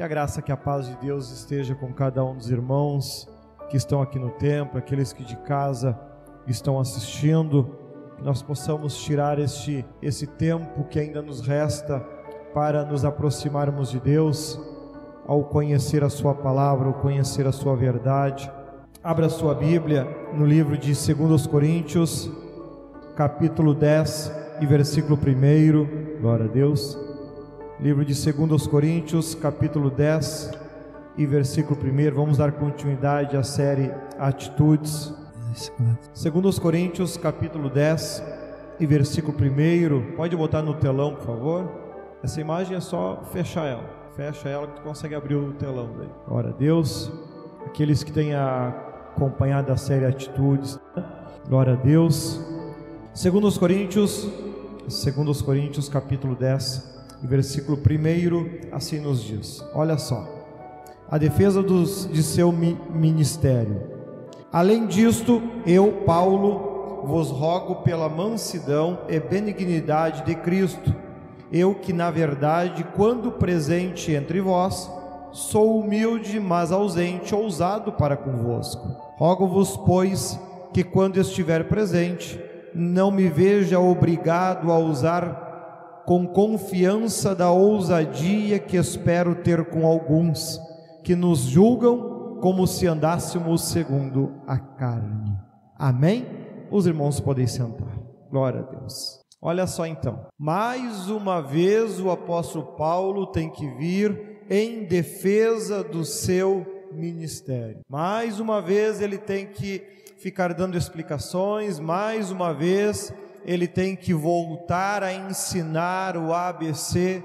Que a graça, que a paz de Deus esteja com cada um dos irmãos que estão aqui no templo, aqueles que de casa estão assistindo, que nós possamos tirar este esse tempo que ainda nos resta para nos aproximarmos de Deus, ao conhecer a sua palavra, ao conhecer a sua verdade. Abra sua Bíblia no livro de 2 Coríntios, capítulo 10 e versículo 1. Glória a Deus. Livro de 2 Coríntios, capítulo 10 e versículo 1. Vamos dar continuidade à série Atitudes. 2 Coríntios, capítulo 10 e versículo 1. Pode botar no telão, por favor. Essa imagem é só fechar ela. Fecha ela que tu consegue abrir o telão. Glória a Deus. Aqueles que têm acompanhado a série Atitudes. Glória a Deus. 2 Coríntios, 2 Coríntios, capítulo 10 e versículo 1, assim nos diz. Olha só a defesa dos, de seu ministério. Além disto, eu, Paulo, vos rogo pela mansidão e benignidade de Cristo, eu que, na verdade, quando presente entre vós, sou humilde, mas ausente, ousado para convosco. Rogo-vos, pois, que quando estiver presente, não me veja obrigado a usar com confiança da ousadia que espero ter com alguns que nos julgam como se andássemos segundo a carne. Amém? Os irmãos podem sentar. Glória a Deus. Olha só então. Mais uma vez o apóstolo Paulo tem que vir em defesa do seu ministério. Mais uma vez ele tem que ficar dando explicações, mais uma vez ele tem que voltar a ensinar o ABC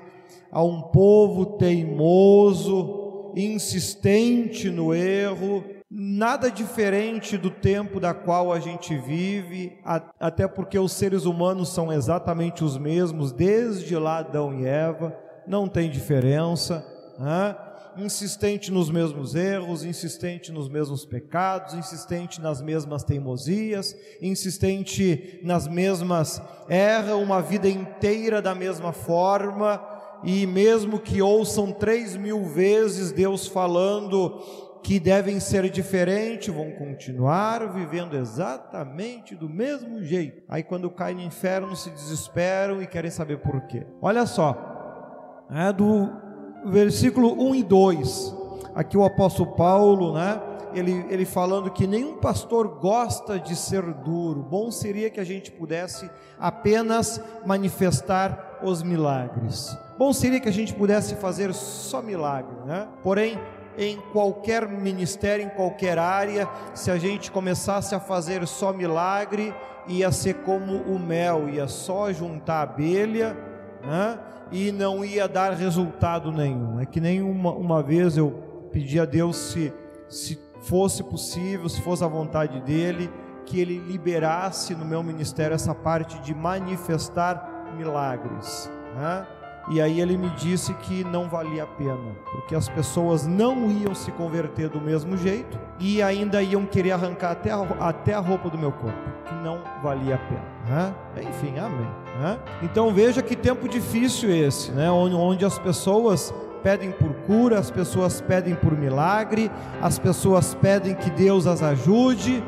a um povo teimoso, insistente no erro, nada diferente do tempo da qual a gente vive, até porque os seres humanos são exatamente os mesmos, desde lá Adão e Eva, não tem diferença. Né? Insistente nos mesmos erros, insistente nos mesmos pecados, insistente nas mesmas teimosias, insistente nas mesmas. erra uma vida inteira da mesma forma e mesmo que ouçam três mil vezes Deus falando que devem ser diferentes, vão continuar vivendo exatamente do mesmo jeito. Aí quando caem no inferno se desesperam e querem saber por quê. Olha só, é do versículo 1 e 2, aqui o apóstolo Paulo, né? Ele, ele falando que nenhum pastor gosta de ser duro. Bom seria que a gente pudesse apenas manifestar os milagres. Bom seria que a gente pudesse fazer só milagre, né? Porém, em qualquer ministério, em qualquer área, se a gente começasse a fazer só milagre, ia ser como o mel, ia só juntar abelha, né? E não ia dar resultado nenhum. É que nem uma, uma vez eu pedi a Deus se, se fosse possível, se fosse a vontade dele, que ele liberasse no meu ministério essa parte de manifestar milagres, né? E aí ele me disse que não valia a pena, porque as pessoas não iam se converter do mesmo jeito e ainda iam querer arrancar até a, até a roupa do meu corpo, que não valia a pena. Né? Enfim, amém. Né? Então veja que tempo difícil esse, né? onde, onde as pessoas pedem por cura, as pessoas pedem por milagre, as pessoas pedem que Deus as ajude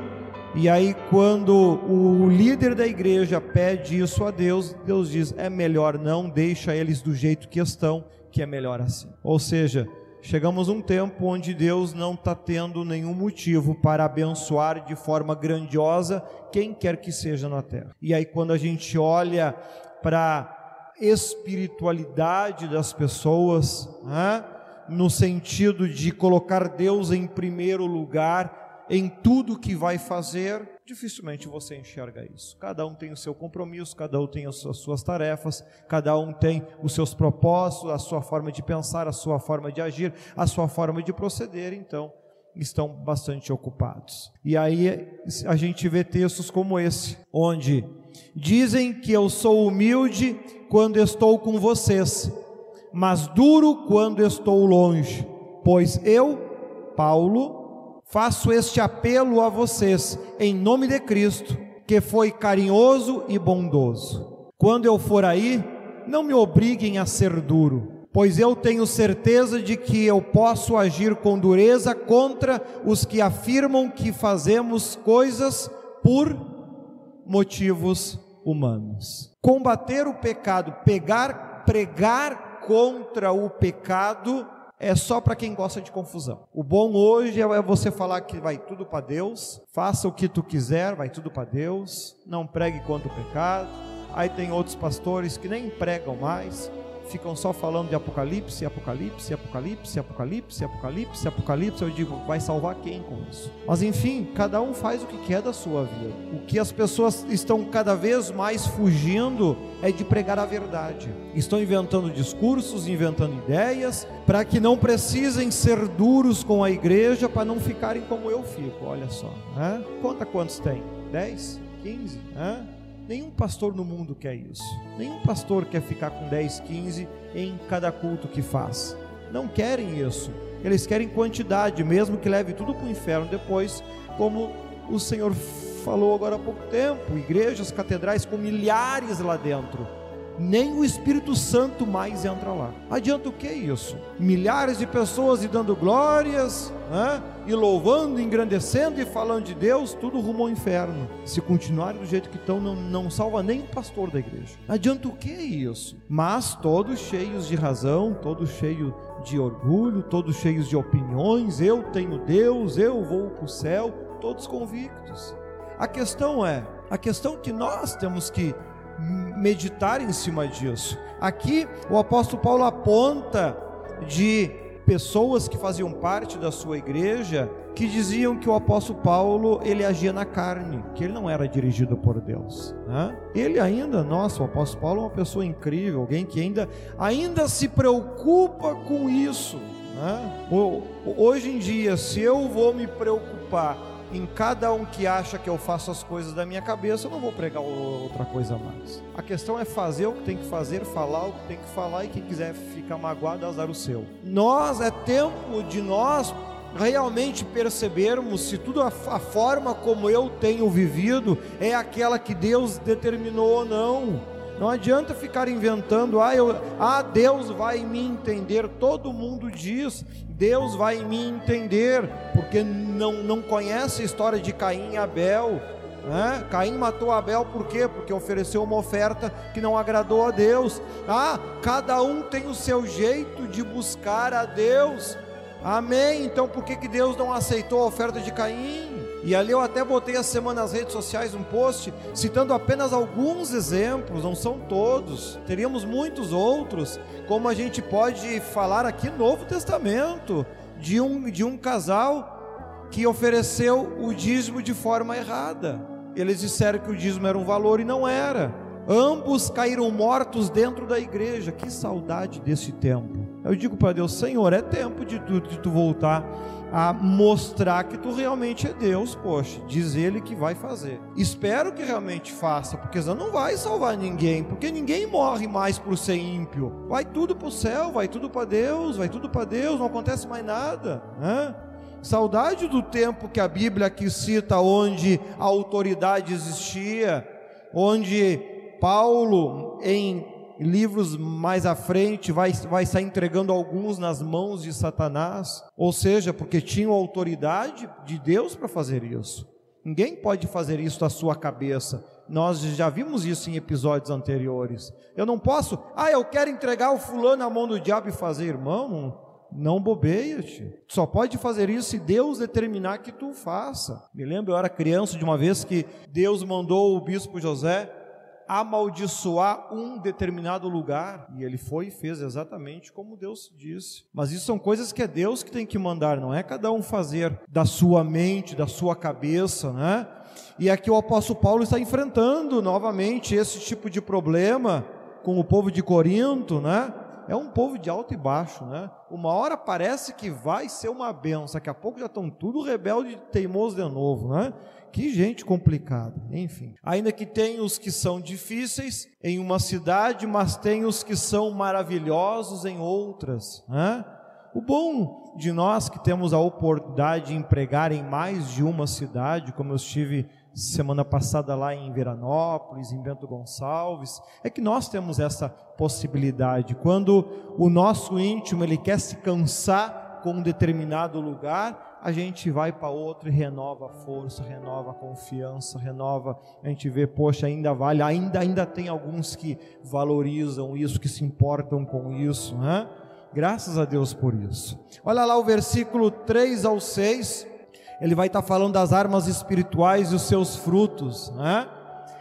e aí, quando o líder da igreja pede isso a Deus, Deus diz: é melhor não, deixa eles do jeito que estão, que é melhor assim. Ou seja, chegamos a um tempo onde Deus não está tendo nenhum motivo para abençoar de forma grandiosa quem quer que seja na terra. E aí, quando a gente olha para espiritualidade das pessoas, né? no sentido de colocar Deus em primeiro lugar, em tudo que vai fazer, dificilmente você enxerga isso. Cada um tem o seu compromisso, cada um tem as suas tarefas, cada um tem os seus propósitos, a sua forma de pensar, a sua forma de agir, a sua forma de proceder, então estão bastante ocupados. E aí a gente vê textos como esse, onde dizem que eu sou humilde quando estou com vocês, mas duro quando estou longe, pois eu, Paulo, faço este apelo a vocês, em nome de Cristo, que foi carinhoso e bondoso. Quando eu for aí, não me obriguem a ser duro, pois eu tenho certeza de que eu posso agir com dureza contra os que afirmam que fazemos coisas por motivos humanos. Combater o pecado, pegar, pregar contra o pecado é só para quem gosta de confusão. O bom hoje é você falar que vai tudo para Deus, faça o que tu quiser, vai tudo para Deus, não pregue contra o pecado. Aí tem outros pastores que nem pregam mais, ficam só falando de Apocalipse, Apocalipse, Apocalipse, Apocalipse, Apocalipse, Apocalipse. Eu digo, vai salvar quem com isso? Mas enfim, cada um faz o que quer da sua vida. O que as pessoas estão cada vez mais fugindo é de pregar a verdade. Estão inventando discursos, inventando ideias, para que não precisem ser duros com a igreja, para não ficarem como eu fico. Olha só, né? conta quantos tem? 10? 15? Né? Nenhum pastor no mundo quer isso. Nenhum pastor quer ficar com 10, 15 em cada culto que faz. Não querem isso. Eles querem quantidade, mesmo que leve tudo para o inferno depois, como o Senhor falou agora há pouco tempo, igrejas, catedrais com milhares lá dentro nem o Espírito Santo mais entra lá. Adianta o que isso? Milhares de pessoas e dando glórias, né? e louvando, engrandecendo e falando de Deus, tudo rumo ao inferno. Se continuarem do jeito que estão, não, não salva nem o pastor da igreja. Adianta o que isso? Mas todos cheios de razão, todos cheios de orgulho, todos cheios de opiniões, eu tenho Deus, eu vou para o céu, todos convictos. A questão é, a questão que nós temos que meditar em cima disso. Aqui o apóstolo Paulo aponta de pessoas que faziam parte da sua igreja que diziam que o apóstolo Paulo ele agia na carne, que ele não era dirigido por Deus. Né? Ele ainda, nossa, o apóstolo Paulo é uma pessoa incrível, alguém que ainda, ainda se preocupa com isso. Né? Hoje em dia, se eu vou me preocupar em cada um que acha que eu faço as coisas da minha cabeça, eu não vou pregar outra coisa mais. A questão é fazer o que tem que fazer, falar o que tem que falar e quem quiser ficar magoado, azar o seu. Nós, é tempo de nós realmente percebermos se tudo a, a forma como eu tenho vivido é aquela que Deus determinou ou não. Não adianta ficar inventando, ah, eu, ah, Deus vai me entender. Todo mundo diz, Deus vai me entender, porque não, não conhece a história de Caim e Abel. Né? Caim matou Abel por quê? Porque ofereceu uma oferta que não agradou a Deus. Ah, cada um tem o seu jeito de buscar a Deus. Amém. Então por que, que Deus não aceitou a oferta de Caim? E ali eu até botei a semana nas redes sociais um post citando apenas alguns exemplos, não são todos, teríamos muitos outros, como a gente pode falar aqui no Novo Testamento, de um, de um casal que ofereceu o dízimo de forma errada. Eles disseram que o dízimo era um valor e não era. Ambos caíram mortos dentro da igreja. Que saudade desse tempo. Eu digo para Deus, Senhor, é tempo de tu, de tu voltar a mostrar que tu realmente é Deus, poxa, diz ele que vai fazer. Espero que realmente faça, porque senão não vai salvar ninguém, porque ninguém morre mais por ser ímpio. Vai tudo para o céu, vai tudo para Deus, vai tudo para Deus, não acontece mais nada, né? Saudade do tempo que a Bíblia aqui cita, onde a autoridade existia, onde Paulo, em livros mais à frente vai, vai estar entregando alguns nas mãos de Satanás, ou seja, porque tinham autoridade de Deus para fazer isso. Ninguém pode fazer isso da sua cabeça. Nós já vimos isso em episódios anteriores. Eu não posso, ah, eu quero entregar o fulano na mão do diabo e fazer, irmão, não bobeia-te. Só pode fazer isso se Deus determinar que tu faça. Me lembro, eu era criança de uma vez que Deus mandou o bispo José amaldiçoar um determinado lugar. E ele foi e fez exatamente como Deus disse. Mas isso são coisas que é Deus que tem que mandar, não é cada um fazer da sua mente, da sua cabeça, né? E aqui o apóstolo Paulo está enfrentando novamente esse tipo de problema com o povo de Corinto, né? É um povo de alto e baixo, né? Uma hora parece que vai ser uma benção, daqui a pouco já estão tudo rebelde e teimoso de novo, né? Que gente complicada, enfim. Ainda que tem os que são difíceis em uma cidade, mas tem os que são maravilhosos em outras. Né? O bom de nós que temos a oportunidade de empregar em mais de uma cidade, como eu estive semana passada lá em Veranópolis, em Bento Gonçalves, é que nós temos essa possibilidade. Quando o nosso íntimo ele quer se cansar com um determinado lugar, a gente vai para outro e renova a força, renova a confiança, renova. A gente vê, poxa, ainda vale, ainda ainda tem alguns que valorizam isso, que se importam com isso, né? Graças a Deus por isso. Olha lá o versículo 3 ao 6 ele vai estar falando das armas espirituais e os seus frutos. Né?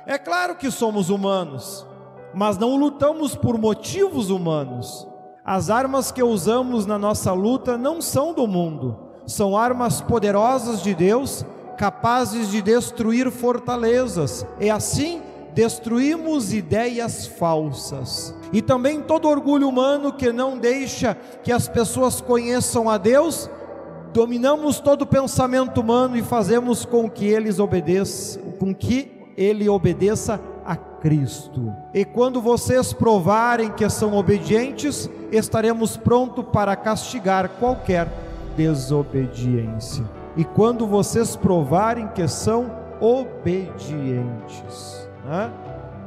É claro que somos humanos, mas não lutamos por motivos humanos. As armas que usamos na nossa luta não são do mundo, são armas poderosas de Deus, capazes de destruir fortalezas, e assim destruímos ideias falsas. E também todo orgulho humano que não deixa que as pessoas conheçam a Deus dominamos todo o pensamento humano e fazemos com que eles obedeçam, com que ele obedeça a Cristo. E quando vocês provarem que são obedientes, estaremos prontos para castigar qualquer desobediência. E quando vocês provarem que são obedientes, né?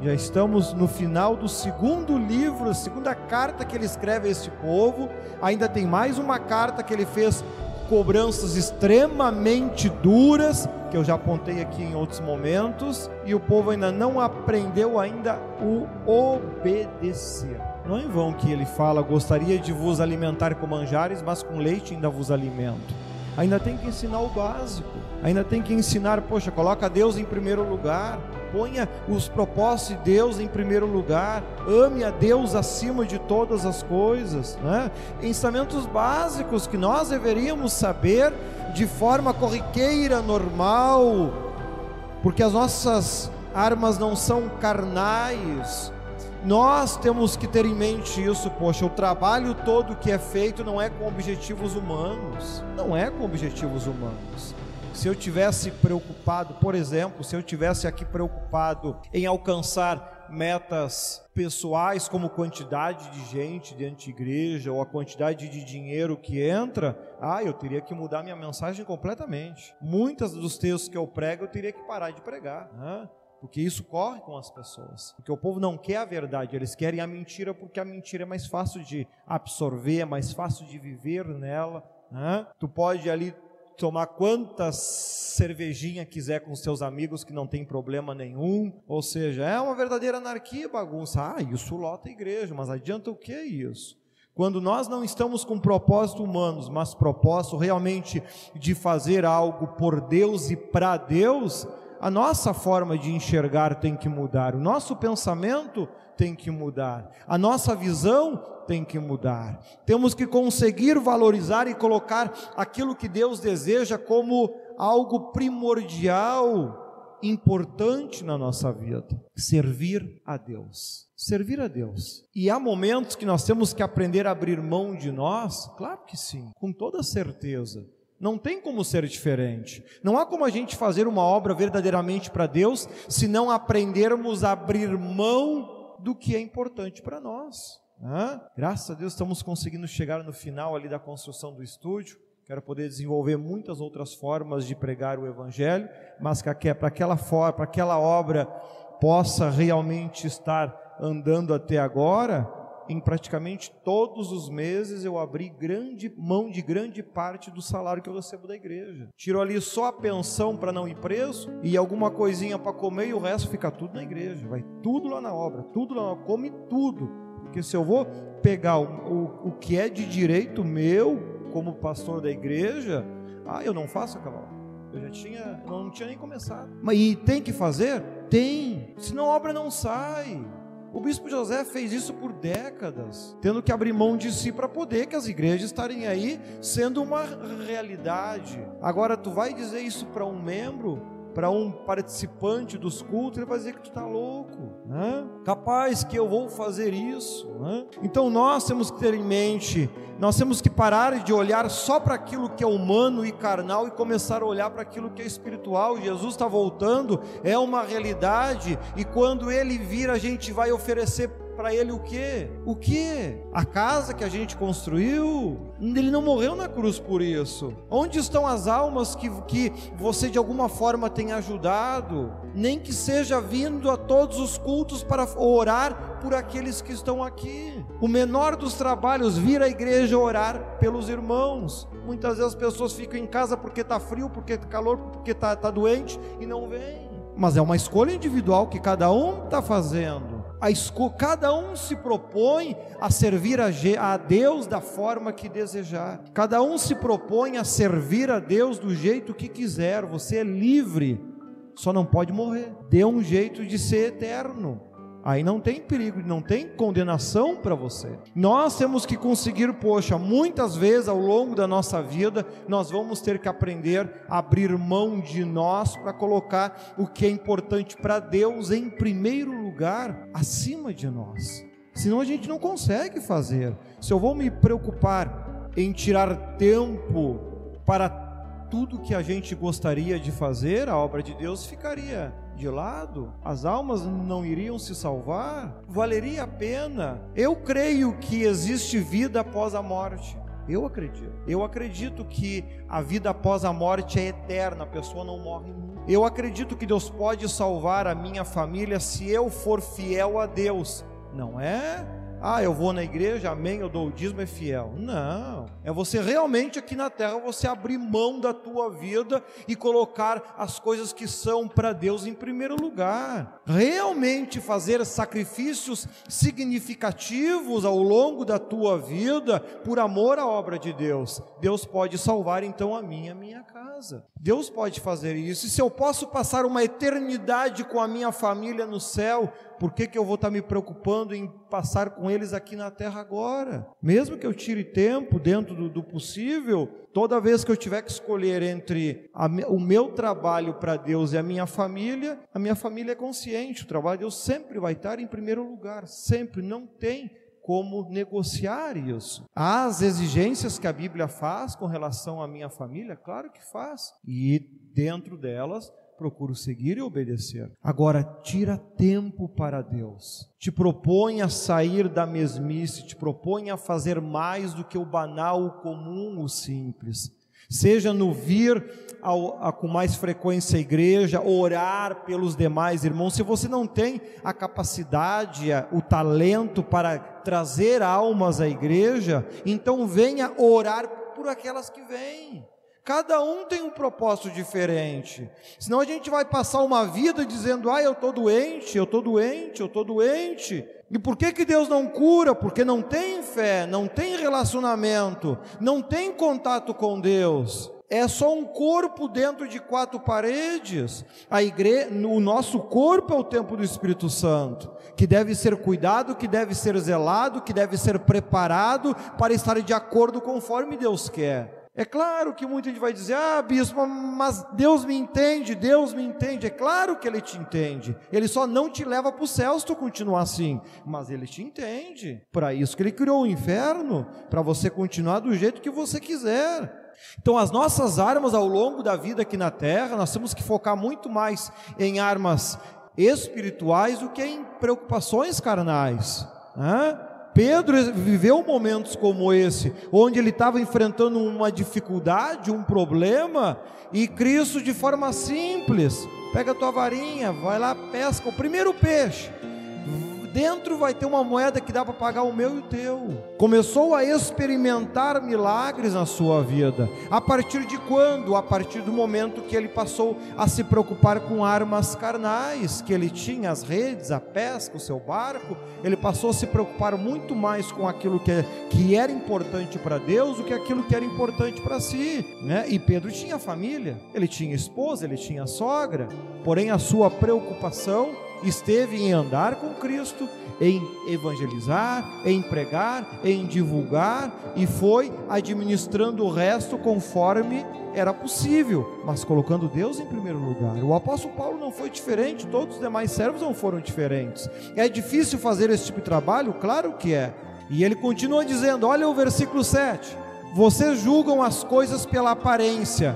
já estamos no final do segundo livro, a segunda carta que ele escreve a este povo. Ainda tem mais uma carta que ele fez cobranças extremamente duras, que eu já apontei aqui em outros momentos, e o povo ainda não aprendeu ainda o obedecer. Não é em vão que ele fala: gostaria de vos alimentar com manjares, mas com leite ainda vos alimento. Ainda tem que ensinar o básico, ainda tem que ensinar, poxa, coloca Deus em primeiro lugar, ponha os propósitos de Deus em primeiro lugar, ame a Deus acima de todas as coisas, né? ensinamentos básicos que nós deveríamos saber de forma corriqueira, normal, porque as nossas armas não são carnais, nós temos que ter em mente isso, poxa, o trabalho todo que é feito não é com objetivos humanos, não é com objetivos humanos. Se eu tivesse preocupado, por exemplo, se eu tivesse aqui preocupado em alcançar metas pessoais, como quantidade de gente dentro de igreja ou a quantidade de dinheiro que entra, ah, eu teria que mudar minha mensagem completamente. Muitas dos textos que eu prego eu teria que parar de pregar. Né? Porque isso corre com as pessoas. Porque o povo não quer a verdade, eles querem a mentira porque a mentira é mais fácil de absorver, é mais fácil de viver nela. Né? Tu pode ali tomar quantas cervejinha quiser com seus amigos que não tem problema nenhum. Ou seja, é uma verdadeira anarquia, bagunça. Ah, isso lota a igreja, mas adianta o que isso? Quando nós não estamos com propósito humanos, mas propósito realmente de fazer algo por Deus e para Deus, a nossa forma de enxergar tem que mudar, o nosso pensamento tem que mudar, a nossa visão tem que mudar. Temos que conseguir valorizar e colocar aquilo que Deus deseja como algo primordial, importante na nossa vida: servir a Deus. Servir a Deus. E há momentos que nós temos que aprender a abrir mão de nós? Claro que sim, com toda certeza. Não tem como ser diferente. Não há como a gente fazer uma obra verdadeiramente para Deus se não aprendermos a abrir mão do que é importante para nós. Né? Graças a Deus estamos conseguindo chegar no final ali da construção do estúdio. Quero poder desenvolver muitas outras formas de pregar o Evangelho, mas para aquela para aquela obra possa realmente estar andando até agora, em praticamente todos os meses eu abri grande mão de grande parte do salário que eu recebo da igreja. Tiro ali só a pensão para não ir preso e alguma coisinha para comer e o resto fica tudo na igreja. Vai tudo lá na obra, tudo lá, come tudo. Porque se eu vou pegar o, o, o que é de direito meu como pastor da igreja, ah, eu não faço aquela obra. Eu já tinha, não tinha nem começado. Mas e tem que fazer? Tem. Senão a obra não sai. O bispo José fez isso por décadas, tendo que abrir mão de si para poder que as igrejas estarem aí sendo uma realidade. Agora tu vai dizer isso para um membro para um participante dos cultos, ele vai dizer que tu está louco, né? capaz que eu vou fazer isso. Né? Então nós temos que ter em mente, nós temos que parar de olhar só para aquilo que é humano e carnal e começar a olhar para aquilo que é espiritual. Jesus está voltando, é uma realidade, e quando ele vir, a gente vai oferecer para ele o quê? O quê? A casa que a gente construiu? Ele não morreu na cruz por isso. Onde estão as almas que, que você de alguma forma tem ajudado? Nem que seja vindo a todos os cultos para orar por aqueles que estão aqui. O menor dos trabalhos, vir à igreja orar pelos irmãos. Muitas vezes as pessoas ficam em casa porque está frio, porque está calor, porque está tá doente e não vêm mas é uma escolha individual que cada um está fazendo. A cada um se propõe a servir a, a Deus da forma que desejar. Cada um se propõe a servir a Deus do jeito que quiser. Você é livre, só não pode morrer. Dê um jeito de ser eterno. Aí não tem perigo, não tem condenação para você. Nós temos que conseguir, poxa, muitas vezes ao longo da nossa vida, nós vamos ter que aprender a abrir mão de nós para colocar o que é importante para Deus em primeiro lugar, acima de nós. Senão a gente não consegue fazer. Se eu vou me preocupar em tirar tempo para tudo que a gente gostaria de fazer, a obra de Deus ficaria de lado, as almas não iriam se salvar, valeria a pena. Eu creio que existe vida após a morte. Eu acredito. Eu acredito que a vida após a morte é eterna, a pessoa não morre nunca. Eu acredito que Deus pode salvar a minha família se eu for fiel a Deus. Não é ah, eu vou na igreja, amém, eu dou o dízimo, é fiel. Não, é você realmente aqui na terra, você abrir mão da tua vida e colocar as coisas que são para Deus em primeiro lugar. Realmente fazer sacrifícios significativos ao longo da tua vida por amor à obra de Deus. Deus pode salvar então a minha, a minha casa. Deus pode fazer isso. E se eu posso passar uma eternidade com a minha família no céu, por que, que eu vou estar me preocupando em passar com eles aqui na terra agora? Mesmo que eu tire tempo dentro do, do possível, toda vez que eu tiver que escolher entre a, o meu trabalho para Deus e a minha família, a minha família é consciente, o trabalho de Deus sempre vai estar em primeiro lugar, sempre, não tem como negociar isso. As exigências que a Bíblia faz com relação à minha família, claro que faz, e dentro delas procuro seguir e obedecer. Agora, tira tempo para Deus. Te propõe a sair da mesmice, te propõe a fazer mais do que o banal, o comum, o simples. Seja no vir ao, a, com mais frequência à igreja, orar pelos demais irmãos. Se você não tem a capacidade, o talento para trazer almas à igreja, então venha orar por aquelas que vêm. Cada um tem um propósito diferente. Senão a gente vai passar uma vida dizendo: "Ah, eu estou doente, eu estou doente, eu estou doente". E por que que Deus não cura? Porque não tem fé, não tem relacionamento, não tem contato com Deus. É só um corpo dentro de quatro paredes. A igreja, o nosso corpo é o templo do Espírito Santo, que deve ser cuidado, que deve ser zelado, que deve ser preparado para estar de acordo conforme Deus quer. É claro que muita gente vai dizer: ah, bispo, mas Deus me entende, Deus me entende. É claro que Ele te entende. Ele só não te leva para o céu se tu continuar assim. Mas Ele te entende. Para isso que Ele criou o inferno, para você continuar do jeito que você quiser. Então, as nossas armas ao longo da vida aqui na terra, nós temos que focar muito mais em armas espirituais do que em preocupações carnais. Né? Pedro viveu momentos como esse, onde ele estava enfrentando uma dificuldade, um problema, e Cristo, de forma simples, pega a tua varinha, vai lá, pesca o primeiro peixe dentro vai ter uma moeda que dá para pagar o meu e o teu. Começou a experimentar milagres na sua vida. A partir de quando? A partir do momento que ele passou a se preocupar com armas carnais, que ele tinha as redes, a pesca, o seu barco, ele passou a se preocupar muito mais com aquilo que, que era importante para Deus do que aquilo que era importante para si, né? E Pedro tinha família, ele tinha esposa, ele tinha sogra, porém a sua preocupação esteve em andar com Cristo, em evangelizar, em pregar, em divulgar e foi administrando o resto conforme era possível, mas colocando Deus em primeiro lugar. O apóstolo Paulo não foi diferente, todos os demais servos não foram diferentes. É difícil fazer esse tipo de trabalho? Claro que é. E ele continua dizendo: olha o versículo 7. Vocês julgam as coisas pela aparência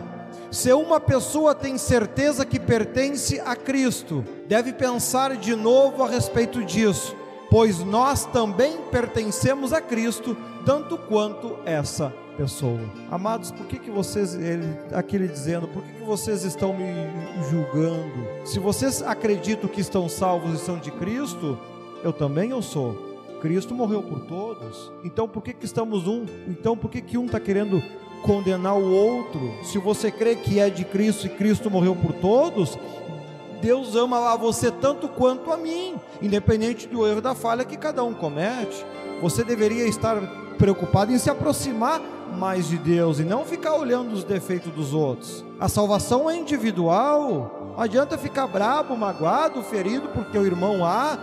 se uma pessoa tem certeza que pertence a Cristo, deve pensar de novo a respeito disso, pois nós também pertencemos a Cristo, tanto quanto essa pessoa. Amados, por que, que vocês, ele, aquele dizendo, por que, que vocês estão me julgando? Se vocês acreditam que estão salvos e são de Cristo, eu também eu sou. Cristo morreu por todos. Então por que, que estamos um? Então por que, que um está querendo condenar o outro? Se você crê que é de Cristo e Cristo morreu por todos, Deus ama a você tanto quanto a mim, independente do erro da falha que cada um comete. Você deveria estar preocupado em se aproximar mais de Deus e não ficar olhando os defeitos dos outros. A salvação é individual. Não adianta ficar bravo, magoado, ferido porque o irmão A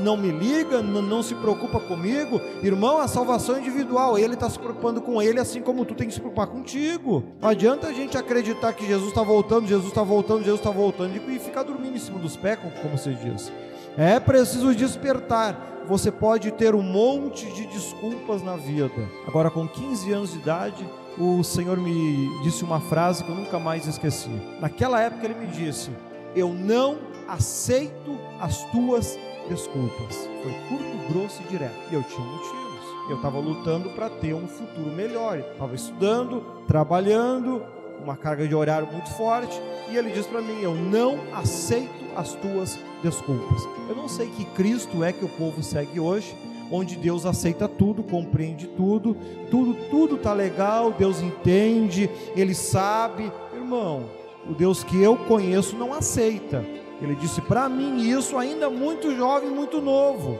não me liga, não se preocupa comigo. Irmão, a salvação é individual. Ele está se preocupando com ele, assim como tu tem que se preocupar contigo. Não adianta a gente acreditar que Jesus está voltando, Jesus está voltando, Jesus está voltando e ficar dormindo em cima dos pés, como você diz. É preciso despertar. Você pode ter um monte de desculpas na vida. Agora, com 15 anos de idade, o Senhor me disse uma frase que eu nunca mais esqueci. Naquela época, Ele me disse: Eu não aceito as tuas desculpas. Foi curto, grosso e direto. E eu tinha motivos. Eu estava lutando para ter um futuro melhor. Estava estudando, trabalhando, uma carga de horário muito forte. E ele diz para mim: Eu não aceito as tuas desculpas. Eu não sei que Cristo é que o povo segue hoje, onde Deus aceita tudo, compreende tudo, tudo, tudo tá legal, Deus entende, Ele sabe. Irmão, o Deus que eu conheço não aceita. Ele disse para mim isso ainda muito jovem, muito novo.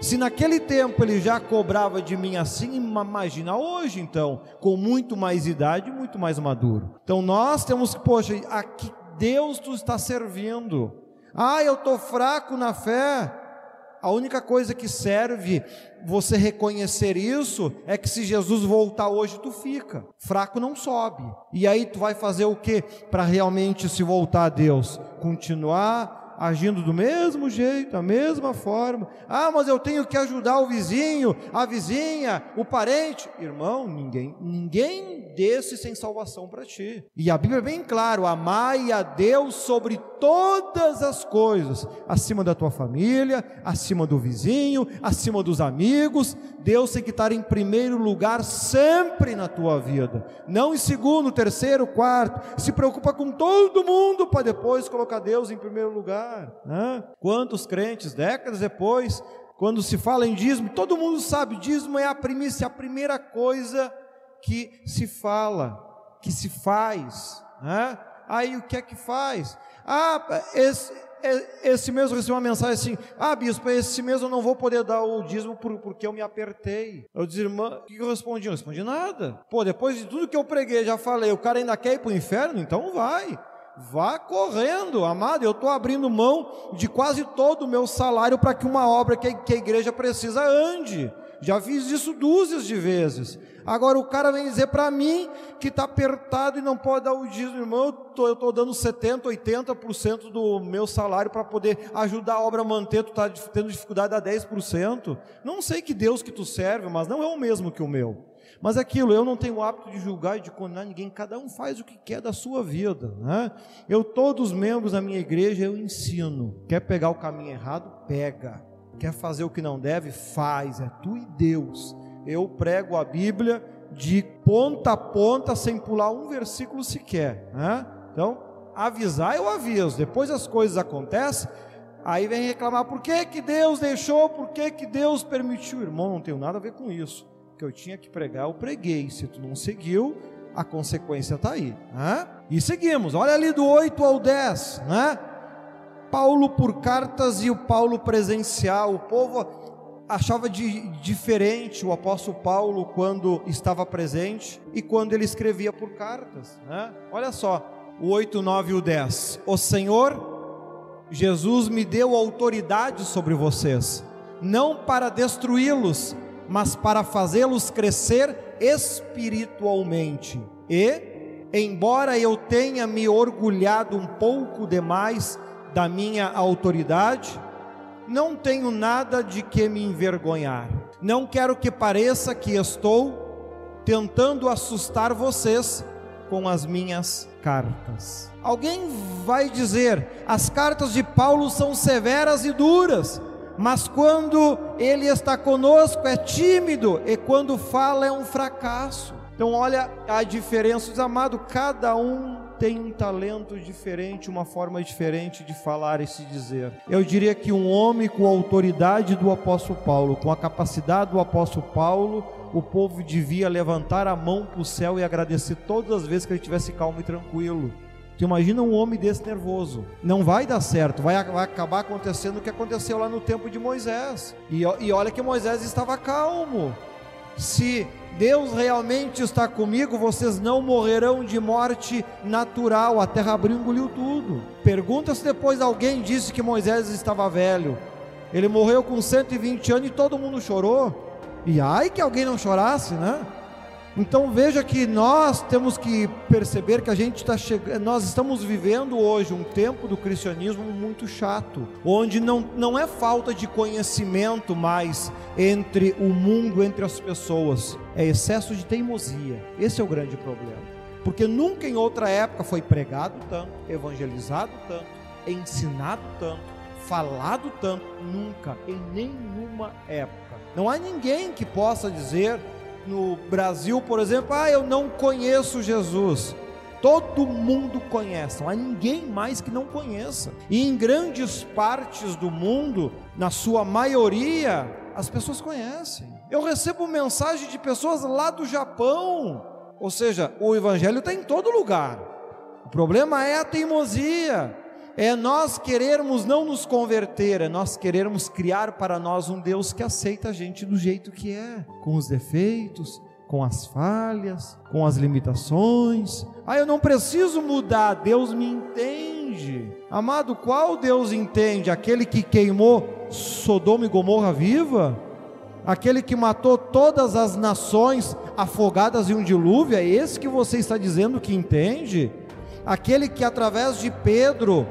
Se naquele tempo ele já cobrava de mim assim, imagina hoje então, com muito mais idade, muito mais maduro. Então nós temos que, poxa, a que Deus tu está servindo? Ah, eu estou fraco na fé. A única coisa que serve você reconhecer isso é que se Jesus voltar hoje, tu fica. Fraco não sobe. E aí tu vai fazer o que para realmente se voltar a Deus? Continuar agindo do mesmo jeito, da mesma forma. Ah, mas eu tenho que ajudar o vizinho, a vizinha, o parente. Irmão, ninguém, ninguém desse sem salvação para ti. E a Bíblia é bem claro: amai a Deus sobre todas as coisas, acima da tua família, acima do vizinho, acima dos amigos. Deus tem que estar em primeiro lugar sempre na tua vida, não em segundo, terceiro, quarto. Se preocupa com todo mundo para depois colocar Deus em primeiro lugar. Né? Quantos crentes, décadas depois, quando se fala em dízimo, todo mundo sabe, dízimo é a primícia, a primeira coisa que se fala, que se faz. Né? Aí o que é que faz? Ah, esse, esse mês uma mensagem assim: Ah, bispo, esse mês eu não vou poder dar o dízimo porque eu me apertei. Eu disse, irmã, o que eu respondi? Eu não respondi nada. Pô, depois de tudo que eu preguei, já falei, o cara ainda quer ir para o inferno? Então vai. Vá correndo, amado. Eu estou abrindo mão de quase todo o meu salário para que uma obra que a igreja precisa ande. Já fiz isso dúzias de vezes. Agora o cara vem dizer para mim que está apertado e não pode dar o dízimo, irmão. Eu estou dando 70%, 80% do meu salário para poder ajudar a obra a manter. Tu está tendo dificuldade a 10%. Não sei que Deus que tu serve, mas não é o mesmo que o meu. Mas aquilo, eu não tenho o hábito de julgar e de condenar ninguém, cada um faz o que quer da sua vida. Né? Eu, todos os membros da minha igreja, eu ensino. Quer pegar o caminho errado? Pega. Quer fazer o que não deve? Faz, é tu e Deus. Eu prego a Bíblia de ponta a ponta, sem pular um versículo sequer. Né? Então, avisar eu aviso, depois as coisas acontecem, aí vem reclamar, por que, que Deus deixou, por que, que Deus permitiu? Irmão, não tenho nada a ver com isso. Que eu tinha que pregar, eu preguei. Se tu não seguiu, a consequência está aí. Né? E seguimos, olha ali do 8 ao 10, né? Paulo por cartas e o Paulo presencial. O povo achava de diferente o apóstolo Paulo quando estava presente e quando ele escrevia por cartas. Né? Olha só, o 8, 9 e o 10. O Senhor Jesus me deu autoridade sobre vocês, não para destruí-los, mas para fazê-los crescer espiritualmente. E, embora eu tenha me orgulhado um pouco demais da minha autoridade, não tenho nada de que me envergonhar. Não quero que pareça que estou tentando assustar vocês com as minhas cartas. Alguém vai dizer: as cartas de Paulo são severas e duras. Mas quando ele está conosco é tímido, e quando fala é um fracasso. Então, olha a diferença, amado, cada um tem um talento diferente, uma forma diferente de falar e se dizer. Eu diria que um homem com a autoridade do apóstolo Paulo, com a capacidade do apóstolo Paulo, o povo devia levantar a mão para o céu e agradecer todas as vezes que ele estivesse calmo e tranquilo. Tu imagina um homem desse nervoso. Não vai dar certo, vai, vai acabar acontecendo o que aconteceu lá no tempo de Moisés. E, e olha que Moisés estava calmo. Se Deus realmente está comigo, vocês não morrerão de morte natural. A terra abriu e engoliu tudo. Pergunta se depois alguém disse que Moisés estava velho. Ele morreu com 120 anos e todo mundo chorou. E ai que alguém não chorasse, né? Então veja que nós temos que perceber que a gente está chegando, nós estamos vivendo hoje um tempo do cristianismo muito chato, onde não, não é falta de conhecimento mais entre o mundo, entre as pessoas, é excesso de teimosia. Esse é o grande problema. Porque nunca em outra época foi pregado tanto, evangelizado tanto, ensinado tanto, falado tanto, nunca, em nenhuma época. Não há ninguém que possa dizer no Brasil, por exemplo, ah, eu não conheço Jesus. Todo mundo conhece, não há ninguém mais que não conheça. E em grandes partes do mundo, na sua maioria, as pessoas conhecem. Eu recebo mensagem de pessoas lá do Japão, ou seja, o Evangelho está em todo lugar. O problema é a teimosia é nós querermos não nos converter, é nós querermos criar para nós um Deus que aceita a gente do jeito que é, com os defeitos, com as falhas, com as limitações. Ah, eu não preciso mudar, Deus me entende. Amado, qual Deus entende? Aquele que queimou Sodoma e Gomorra viva? Aquele que matou todas as nações afogadas em um dilúvio? É esse que você está dizendo que entende? Aquele que através de Pedro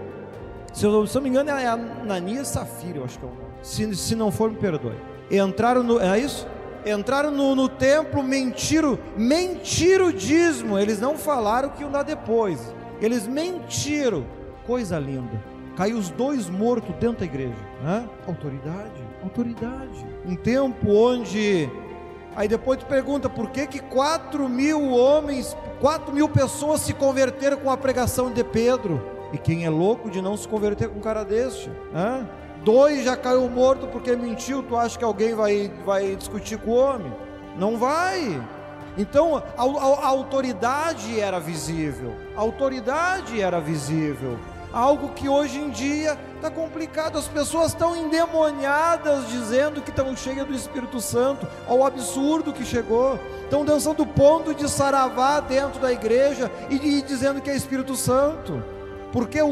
se eu, se eu não me engano, é Ananias Safira, eu acho que é o nome. Se, se não for, me perdoe. Entraram no. É isso? Entraram no, no templo, mentiram, mentiram. Eles não falaram que iam dar depois. Eles mentiram. Coisa linda. Caiu os dois mortos dentro da igreja. Né? Autoridade, autoridade. Um tempo onde Aí depois tu pergunta por que que quatro mil homens, quatro mil pessoas se converteram com a pregação de Pedro. E quem é louco de não se converter com um cara deste? Hã? Dois já caiu morto porque mentiu. Tu acha que alguém vai, vai discutir com o homem? Não vai. Então a, a, a autoridade era visível. A autoridade era visível. Algo que hoje em dia está complicado. As pessoas estão endemoniadas dizendo que estão cheias do Espírito Santo. Olha o absurdo que chegou. Estão dançando ponto de saravá dentro da igreja e, e dizendo que é Espírito Santo. Porque o,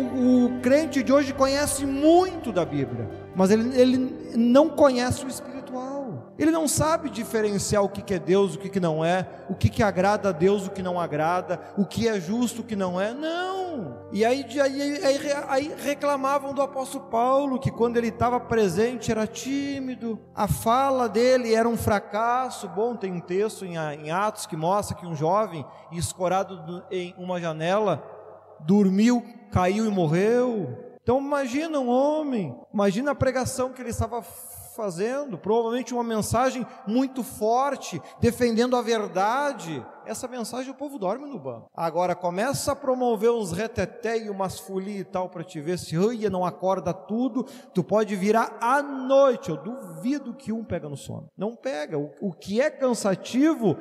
o, crente de hoje conhece muito da Bíblia, mas ele, ele não conhece o espiritual. Ele não sabe diferenciar o que, que é Deus, o que, que não é, o que, que agrada a Deus, o que não agrada, o que é justo, o que não é. Não. E aí, aí, aí, aí reclamavam do apóstolo Paulo, que quando ele estava presente era tímido, a fala dele era um fracasso. Bom, tem um texto em, em Atos que mostra que um jovem, escorado em uma janela, dormiu caiu e morreu. Então imagina um homem, imagina a pregação que ele estava fazendo, provavelmente uma mensagem muito forte, defendendo a verdade. Essa mensagem o povo dorme no banco. Agora começa a promover uns reteté e umas folias e tal para te ver se ia não acorda tudo, tu pode virar à noite. Eu duvido que um pega no sono. Não pega. O, o que é cansativo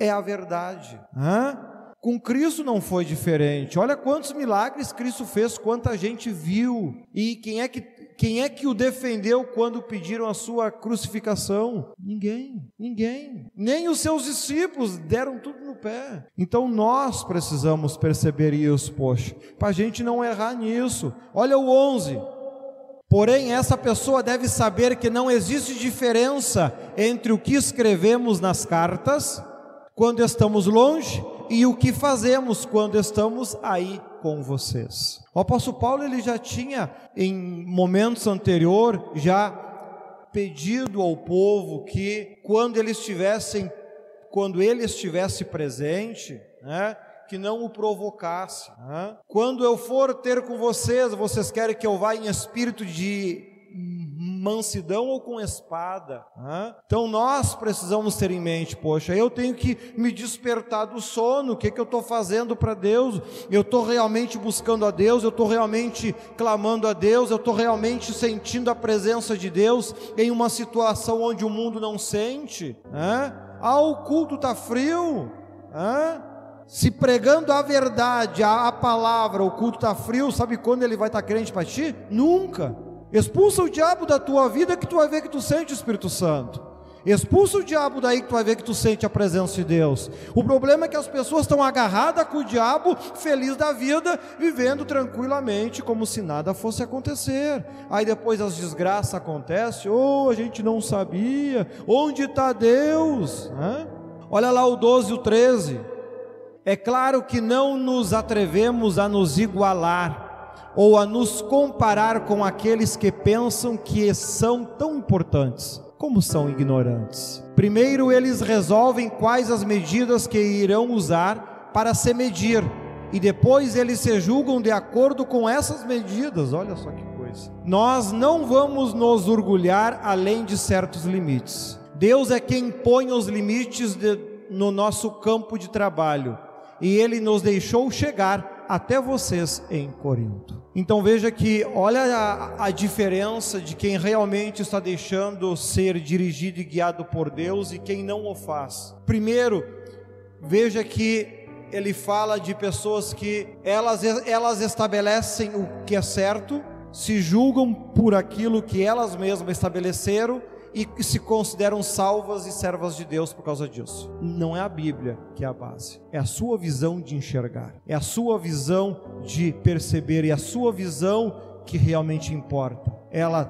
é a verdade. Hã? Com Cristo não foi diferente. Olha quantos milagres Cristo fez, quanta gente viu. E quem é que quem é que o defendeu quando pediram a sua crucificação? Ninguém, ninguém. Nem os seus discípulos deram tudo no pé. Então nós precisamos perceber isso, poxa, para a gente não errar nisso. Olha o 11. Porém, essa pessoa deve saber que não existe diferença entre o que escrevemos nas cartas, quando estamos longe, e o que fazemos quando estamos aí com vocês. O apóstolo Paulo ele já tinha em momentos anteriores já pedido ao povo que quando eles estivessem quando ele estivesse presente, né, que não o provocasse. Né? Quando eu for ter com vocês, vocês querem que eu vá em espírito de mansidão ou com espada. Né? Então nós precisamos ter em mente, poxa, eu tenho que me despertar do sono, o que, que eu estou fazendo para Deus? Eu estou realmente buscando a Deus, eu estou realmente clamando a Deus, eu estou realmente sentindo a presença de Deus em uma situação onde o mundo não sente. Né? Ah, o culto está frio. Né? se pregando a verdade, a, a palavra, o culto está frio, sabe quando ele vai estar tá crente para ti? Nunca. Expulsa o diabo da tua vida que tu vai ver que tu sente o Espírito Santo. Expulsa o diabo daí que tu vai ver que tu sente a presença de Deus. O problema é que as pessoas estão agarradas com o diabo, feliz da vida, vivendo tranquilamente, como se nada fosse acontecer. Aí depois as desgraças acontecem, oh, a gente não sabia, onde está Deus? Hã? Olha lá o 12 e o 13. É claro que não nos atrevemos a nos igualar ou a nos comparar com aqueles que pensam que são tão importantes como são ignorantes. Primeiro, eles resolvem quais as medidas que irão usar para se medir, e depois eles se julgam de acordo com essas medidas. Olha só que coisa. Nós não vamos nos orgulhar além de certos limites. Deus é quem põe os limites de, no nosso campo de trabalho e ele nos deixou chegar até vocês em Corinto. Então veja que, olha a, a, diferença de quem realmente está deixando ser dirigido e guiado por Deus e quem não o faz. Primeiro, veja que ele fala de pessoas que elas, elas estabelecem o que é certo, se julgam por aquilo que elas mesmas estabeleceram e se consideram salvas e servas de Deus por causa disso. Não é a Bíblia que é a base, é a sua visão de enxergar, é a sua visão de perceber e a sua visão que realmente importa. Ela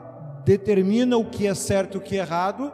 determina o que é certo e o que é errado,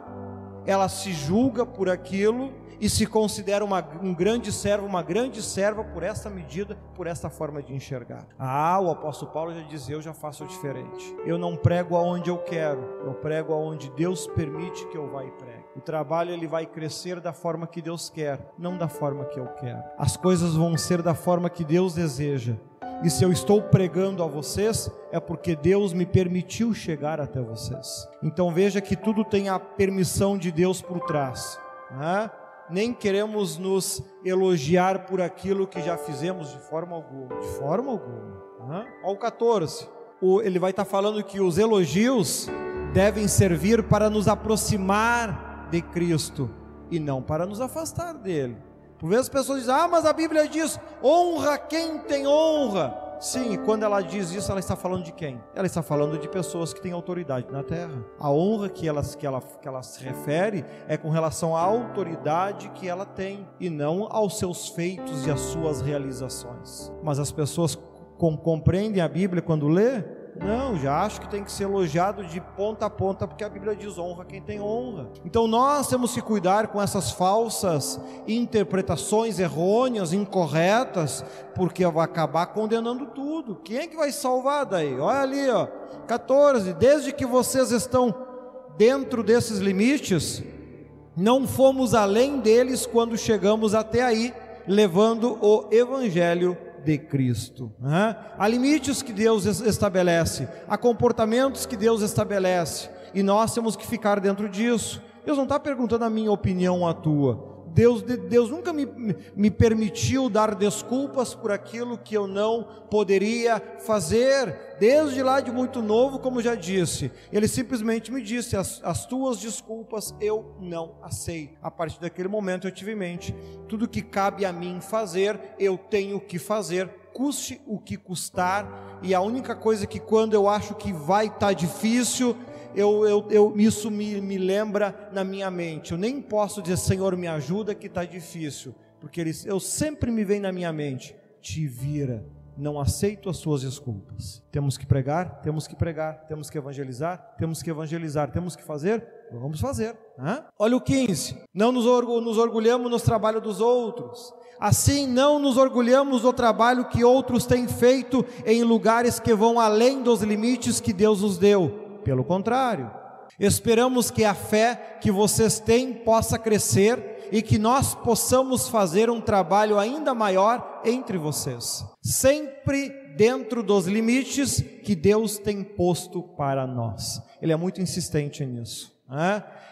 ela se julga por aquilo e se considera uma, um grande servo, uma grande serva por essa medida, por essa forma de enxergar. Ah, o apóstolo Paulo já dizia: Eu já faço diferente. Eu não prego aonde eu quero, eu prego aonde Deus permite que eu vá e pregue. O trabalho ele vai crescer da forma que Deus quer, não da forma que eu quero. As coisas vão ser da forma que Deus deseja. E se eu estou pregando a vocês, é porque Deus me permitiu chegar até vocês. Então veja que tudo tem a permissão de Deus por trás. Né? Nem queremos nos elogiar por aquilo que já fizemos de forma alguma. De forma alguma. Uhum. Ao 14, o, ele vai estar falando que os elogios devem servir para nos aproximar de Cristo e não para nos afastar dele. Por vezes as pessoas dizem: Ah, mas a Bíblia diz: honra quem tem honra. Sim, e quando ela diz isso, ela está falando de quem? Ela está falando de pessoas que têm autoridade na terra. A honra que, elas, que, ela, que ela se refere é com relação à autoridade que ela tem e não aos seus feitos e às suas realizações. Mas as pessoas com, compreendem a Bíblia quando lê? Não, já acho que tem que ser elogiado de ponta a ponta, porque a Bíblia diz honra quem tem honra. Então nós temos que cuidar com essas falsas interpretações errôneas, incorretas, porque vai acabar condenando tudo. Quem é que vai salvar daí? Olha ali, ó, 14. Desde que vocês estão dentro desses limites, não fomos além deles quando chegamos até aí, levando o Evangelho de Cristo. Né? Há limites que Deus estabelece, há comportamentos que Deus estabelece, e nós temos que ficar dentro disso. Deus não está perguntando a minha opinião a tua. Deus, Deus nunca me, me permitiu dar desculpas por aquilo que eu não poderia fazer, desde lá de muito novo, como já disse. Ele simplesmente me disse: as, as tuas desculpas eu não aceito. A partir daquele momento eu tive em mente: tudo que cabe a mim fazer, eu tenho que fazer, custe o que custar, e a única coisa que quando eu acho que vai estar tá difícil, eu, eu, eu, isso me, me lembra na minha mente. Eu nem posso dizer, Senhor, me ajuda, que está difícil, porque ele, eu sempre me vem na minha mente: te vira, não aceito as suas desculpas. Temos que pregar, temos que pregar, temos que evangelizar, temos que evangelizar, temos que fazer, vamos fazer. Hã? Olha o 15: não nos, nos orgulhamos nos trabalhos dos outros. Assim, não nos orgulhamos do trabalho que outros têm feito em lugares que vão além dos limites que Deus nos deu pelo contrário, esperamos que a fé que vocês têm possa crescer e que nós possamos fazer um trabalho ainda maior entre vocês, sempre dentro dos limites que Deus tem posto para nós. Ele é muito insistente nisso.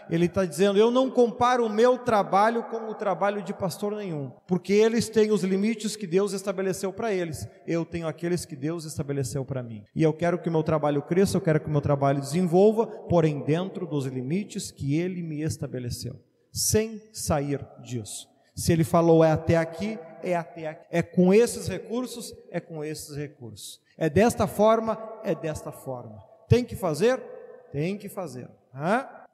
Ele está dizendo: Eu não comparo o meu trabalho com o trabalho de pastor nenhum, porque eles têm os limites que Deus estabeleceu para eles, eu tenho aqueles que Deus estabeleceu para mim. E eu quero que o meu trabalho cresça, eu quero que o meu trabalho desenvolva, porém dentro dos limites que Ele me estabeleceu, sem sair disso. Se Ele falou é até aqui, é até aqui. É com esses recursos, é com esses recursos. É desta forma, é desta forma. Tem que fazer? Tem que fazer.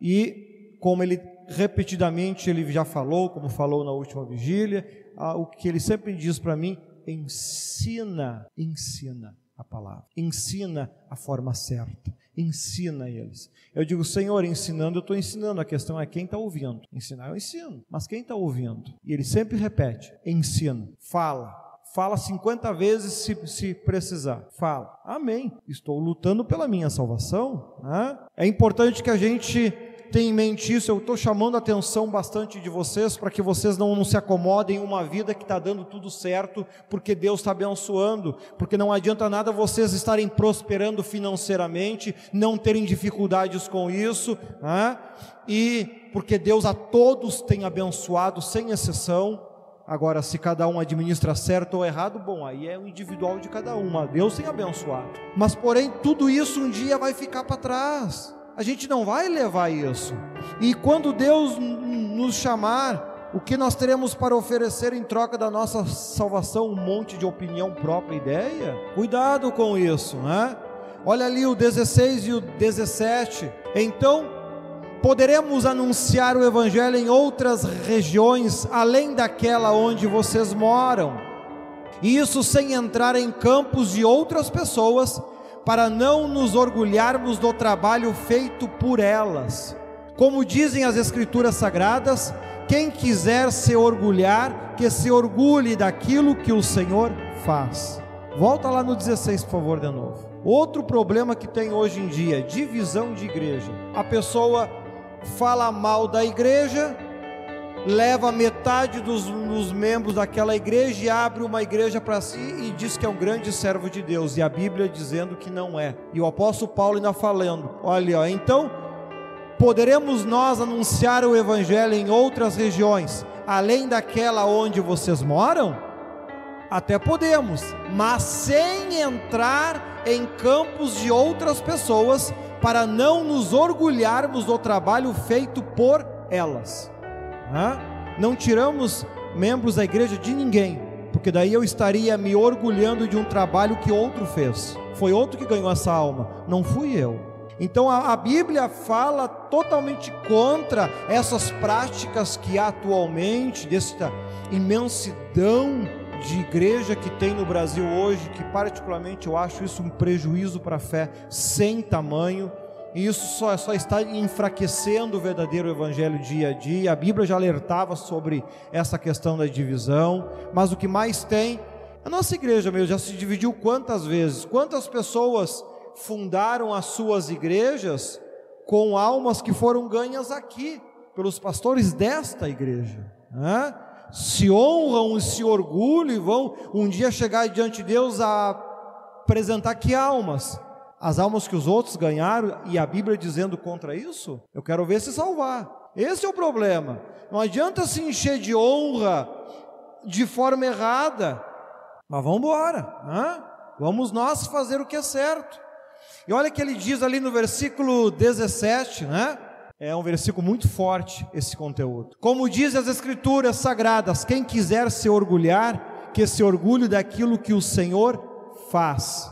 E como ele repetidamente ele já falou, como falou na última vigília, o que ele sempre diz para mim, ensina, ensina a palavra, ensina a forma certa, ensina eles. Eu digo, Senhor, ensinando, eu estou ensinando, a questão é quem está ouvindo. Ensinar eu ensino, mas quem está ouvindo? E ele sempre repete: ensina, fala, Fala 50 vezes se, se, precisar. Fala. Amém. Estou lutando pela minha salvação. Né? É importante que a gente tenha em mente isso. Eu estou chamando a atenção bastante de vocês para que vocês não, não se acomodem em uma vida que está dando tudo certo, porque Deus está abençoando. Porque não adianta nada vocês estarem prosperando financeiramente, não terem dificuldades com isso, né? e porque Deus a todos tem abençoado, sem exceção Agora, se cada um administra certo ou errado, bom, aí é o individual de cada um. Deus tem abençoado. Mas, porém, tudo isso um dia vai ficar para trás. A gente não vai levar isso. E quando Deus nos chamar, o que nós teremos para oferecer em troca da nossa salvação? Um monte de opinião própria, ideia? Cuidado com isso, né? Olha ali o 16 e o 17. Então, poderemos anunciar o Evangelho em outras regiões além daquela onde vocês moram. Isso sem entrar em campos de outras pessoas, para não nos orgulharmos do trabalho feito por elas. Como dizem as Escrituras Sagradas, quem quiser se orgulhar, que se orgulhe daquilo que o Senhor faz. Volta lá no 16, por favor, de novo. Outro problema que tem hoje em dia, divisão de igreja. A pessoa fala mal da igreja, leva metade dos, dos, membros daquela igreja e abre uma igreja para si e diz que é um grande servo de Deus, e a Bíblia dizendo que não é. E o apóstolo Paulo ainda falando: olha, então poderemos nós anunciar o evangelho em outras regiões, além daquela onde vocês moram? Até podemos, mas sem entrar em campos de outras pessoas para não nos orgulharmos do trabalho feito por elas. Não tiramos membros da igreja de ninguém, porque daí eu estaria me orgulhando de um trabalho que outro fez. Foi outro que ganhou essa alma, não fui eu. Então a, a, Bíblia fala totalmente contra essas práticas que há atualmente, desta imensidão de igreja que tem no Brasil hoje, que particularmente eu acho isso um prejuízo para a fé sem tamanho, e isso só, só está enfraquecendo o verdadeiro evangelho dia a dia. A Bíblia já alertava sobre essa questão da divisão, mas o que mais tem, a nossa igreja mesmo já se dividiu quantas vezes? Quantas pessoas fundaram as suas igrejas com almas que foram ganhas aqui pelos pastores desta igreja? Né? se honram e se orgulham e vão um dia chegar diante de Deus a apresentar que almas? As almas que os outros ganharam e a Bíblia dizendo contra isso? Eu quero ver se salvar. Esse é o problema. Não adianta se encher de honra de forma errada. Mas vamos embora. Né? Vamos nós fazer o que é certo. E olha que ele diz ali no versículo 17, né? É um versículo muito forte esse conteúdo. Como diz as Escrituras Sagradas, quem quiser se orgulhar, que se orgulhe daquilo que o Senhor faz.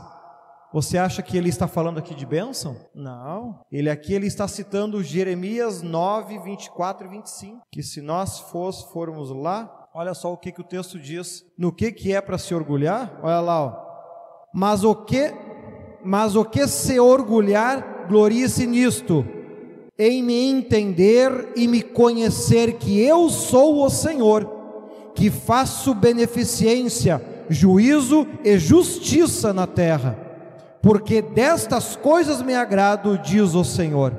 Você acha que ele está falando aqui de bênção? Não. Ele aqui ele está citando Jeremias 9, 24 e 25. Que se nós fosse, formos lá, olha só o que, que o texto diz. No que, que é para se orgulhar? Olha lá, ó. Mas o que, mas o que se orgulhar, glorie-se nisto em me entender e me conhecer que eu sou o Senhor, que faço beneficência, juízo e justiça na terra, porque destas coisas me agrado, diz o Senhor.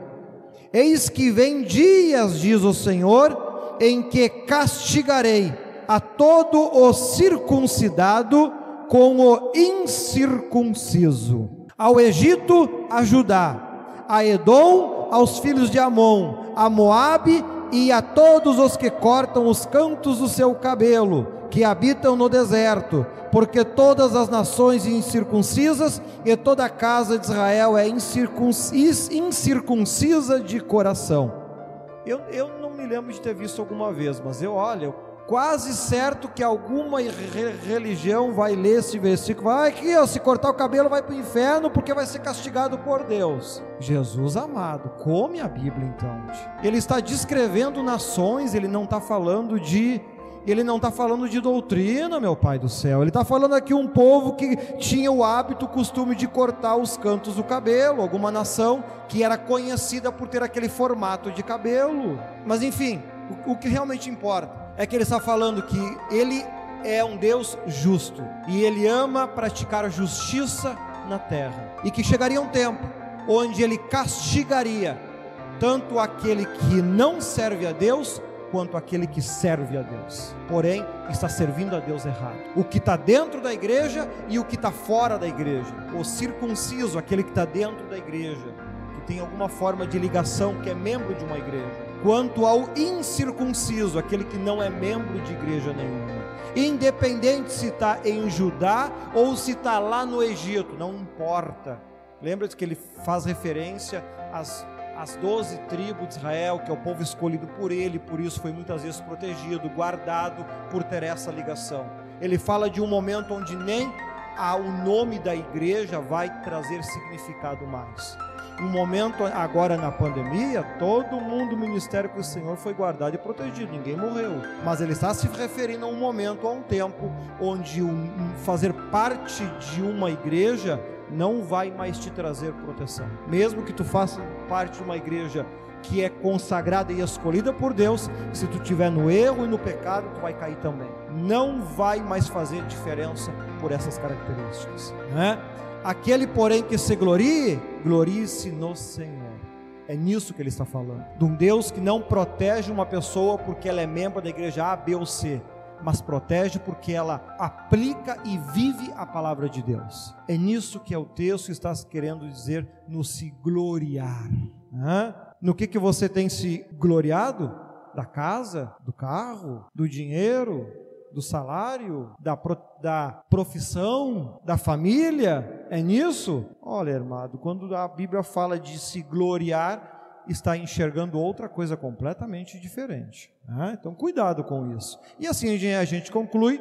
Eis que vem dias, diz o Senhor, em que castigarei a todo o circuncidado com o incircunciso. Ao Egito, a Judá, a Edom, aos filhos de Amon, a Moabe e a todos os que cortam os cantos do seu cabelo, que habitam no deserto, porque todas as nações incircuncisas e toda a casa de Israel é incircuncisa de coração. Eu, eu não me lembro de ter visto alguma vez, mas eu olho, quase certo que alguma religião vai ler esse versículo, vai aqui, ó, se cortar o cabelo vai para o inferno porque vai ser castigado por Deus. Jesus amado, come a Bíblia então. Ele está descrevendo nações, ele não está falando de ele não está falando de doutrina, meu Pai do céu. Ele está falando aqui um povo que tinha o hábito, o costume de cortar os cantos do cabelo, alguma nação que era conhecida por ter aquele formato de cabelo. Mas enfim, o, o que realmente importa é que ele está falando que ele é um Deus justo e ele ama praticar justiça na terra. E que chegaria um tempo onde ele castigaria tanto aquele que não serve a Deus quanto aquele que serve a Deus. Porém, está servindo a Deus errado. O que está dentro da igreja e o que está fora da igreja. O circunciso, aquele que está dentro da igreja, que tem alguma forma de ligação, que é membro de uma igreja quanto ao incircunciso, aquele que não é membro de igreja nenhuma. Independente se está em Judá ou se está lá no Egito, não importa. Lembra-se que ele faz referência às, às doze tribos de Israel, que é o povo escolhido por ele, por isso foi muitas vezes protegido, guardado por ter essa ligação. Ele fala de um momento onde nem o nome da igreja vai trazer significado mais um momento agora na pandemia, todo mundo, o ministério com o Senhor foi guardado e protegido, ninguém morreu. Mas ele está se referindo a um momento, a um tempo, onde um, fazer parte de uma igreja não vai mais te trazer proteção. Mesmo que tu faça parte de uma igreja que é consagrada e escolhida por Deus, se tu tiver no erro e no pecado, tu vai cair também. Não vai mais fazer diferença por essas características, né? Aquele, porém, que se glorie, glorie-se no Senhor. É nisso que ele está falando. De um Deus que não protege uma pessoa porque ela é membro da igreja A, B ou C, mas protege porque ela aplica e vive a palavra de Deus. É nisso que é o texto está querendo dizer no se gloriar. Hã? No que, que você tem se gloriado? Da casa, do carro, do dinheiro, do salário, da, pro, da profissão, da família? É nisso? Olha, irmão, quando a Bíblia fala de se gloriar, está enxergando outra coisa completamente diferente. Né? Então, cuidado com isso. E assim a gente conclui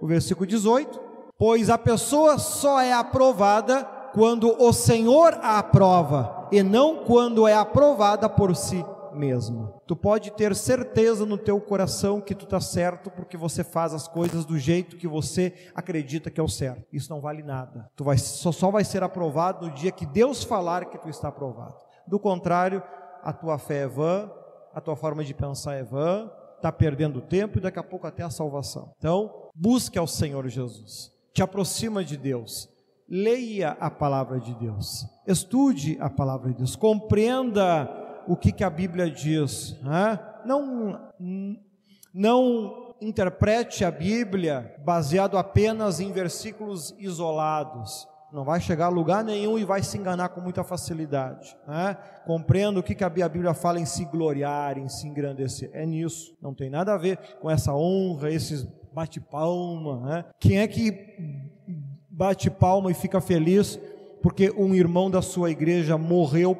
o versículo 18: Pois a pessoa só é aprovada quando o Senhor a aprova, e não quando é aprovada por si mesma. Tu pode ter certeza no teu coração que tu está certo porque você faz as coisas do jeito que você acredita que é o certo. Isso não vale nada. Tu vai, só, só vai ser aprovado no dia que Deus falar que tu está aprovado. Do contrário, a tua fé é vã, a tua forma de pensar é vã, está perdendo tempo e daqui a pouco até a salvação. Então, busque ao Senhor Jesus. Te aproxima de Deus leia a palavra de Deus, estude a palavra de Deus, compreenda o que, que a Bíblia diz. Né? Não, não interprete a Bíblia baseado apenas em versículos isolados. Não vai chegar a lugar nenhum e vai se enganar com muita facilidade. Né? Compreenda o que, a Bíblia fala em se gloriar, em se engrandecer. É nisso. Não tem nada a ver com essa honra, esses bate-palma. Né? Quem é que bate palma e fica feliz porque um irmão da sua igreja morreu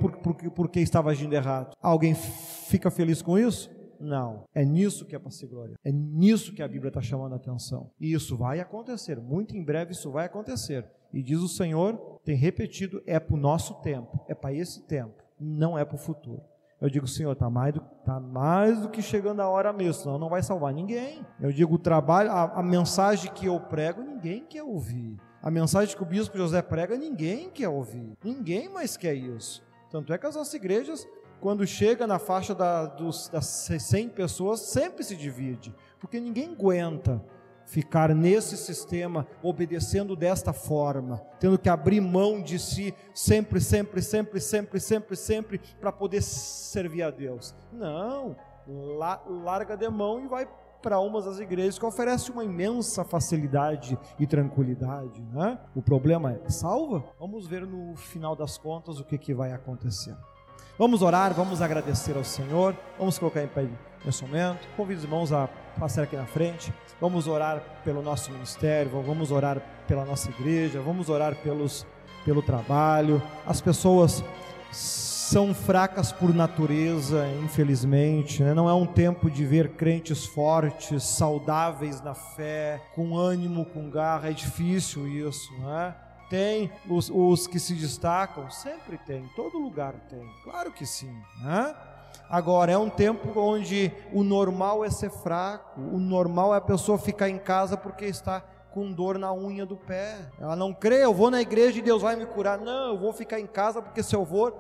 porque estava agindo errado. Alguém fica feliz com isso? Não. É nisso que é para se glória. É nisso que a Bíblia está chamando a atenção. E isso vai acontecer. Muito em breve isso vai acontecer. E diz o Senhor, tem repetido, é para o nosso tempo. É para esse tempo. Não é para o futuro. Eu digo, Senhor, está mais, do, tá mais do que chegando a hora mesmo, senão não vai salvar ninguém. Eu digo, o trabalho, a, a mensagem que eu prego, ninguém quer ouvir. A mensagem que o bispo José prega, ninguém quer ouvir. Ninguém mais quer isso. Tanto é que as nossas igrejas, quando chega na faixa da, dos, das 100 pessoas, sempre se divide. Porque ninguém aguenta ficar nesse sistema, obedecendo desta forma, tendo que abrir mão de si sempre, sempre, sempre, sempre, sempre, sempre, para poder servir a Deus. Não, la, larga de mão e vai para umas das igrejas que oferece uma imensa facilidade e tranquilidade, né? O problema é salva. Vamos ver no final das contas o que, que vai acontecer. Vamos orar, vamos agradecer ao Senhor, vamos colocar em pé nesse momento. Convido os irmãos a passar aqui na frente. Vamos orar pelo nosso ministério, vamos orar pela nossa igreja, vamos orar pelos, pelo trabalho. As pessoas são fracas por natureza, infelizmente. Né? Não é um tempo de ver crentes fortes, saudáveis na fé, com ânimo, com garra. É difícil isso, né? Tem os, os que se destacam, sempre tem, todo lugar tem, claro que sim, né? Agora, é um tempo onde o normal é ser fraco, o normal é a pessoa ficar em casa porque está com dor na unha do pé. Ela não crê, eu vou na igreja e Deus vai me curar. Não, eu vou ficar em casa porque se eu for,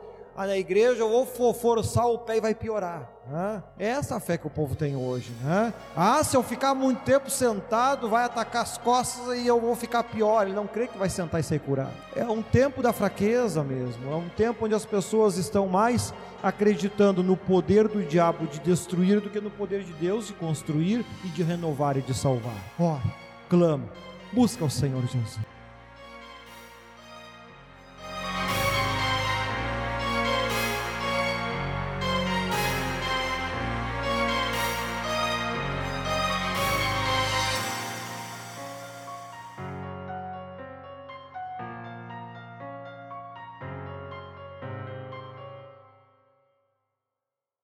na igreja, eu vou forçar o pé e vai piorar. Né? É essa a fé que o povo tem hoje. Né? Ah, se eu ficar muito tempo sentado, vai atacar as costas e eu vou ficar pior. Ele não crê que vai sentar e ser curado. É um tempo da fraqueza mesmo. É um tempo onde as pessoas estão mais acreditando no poder do diabo de destruir do que no poder de Deus de construir e de renovar e de salvar. Ora, clama, busca o Senhor Jesus.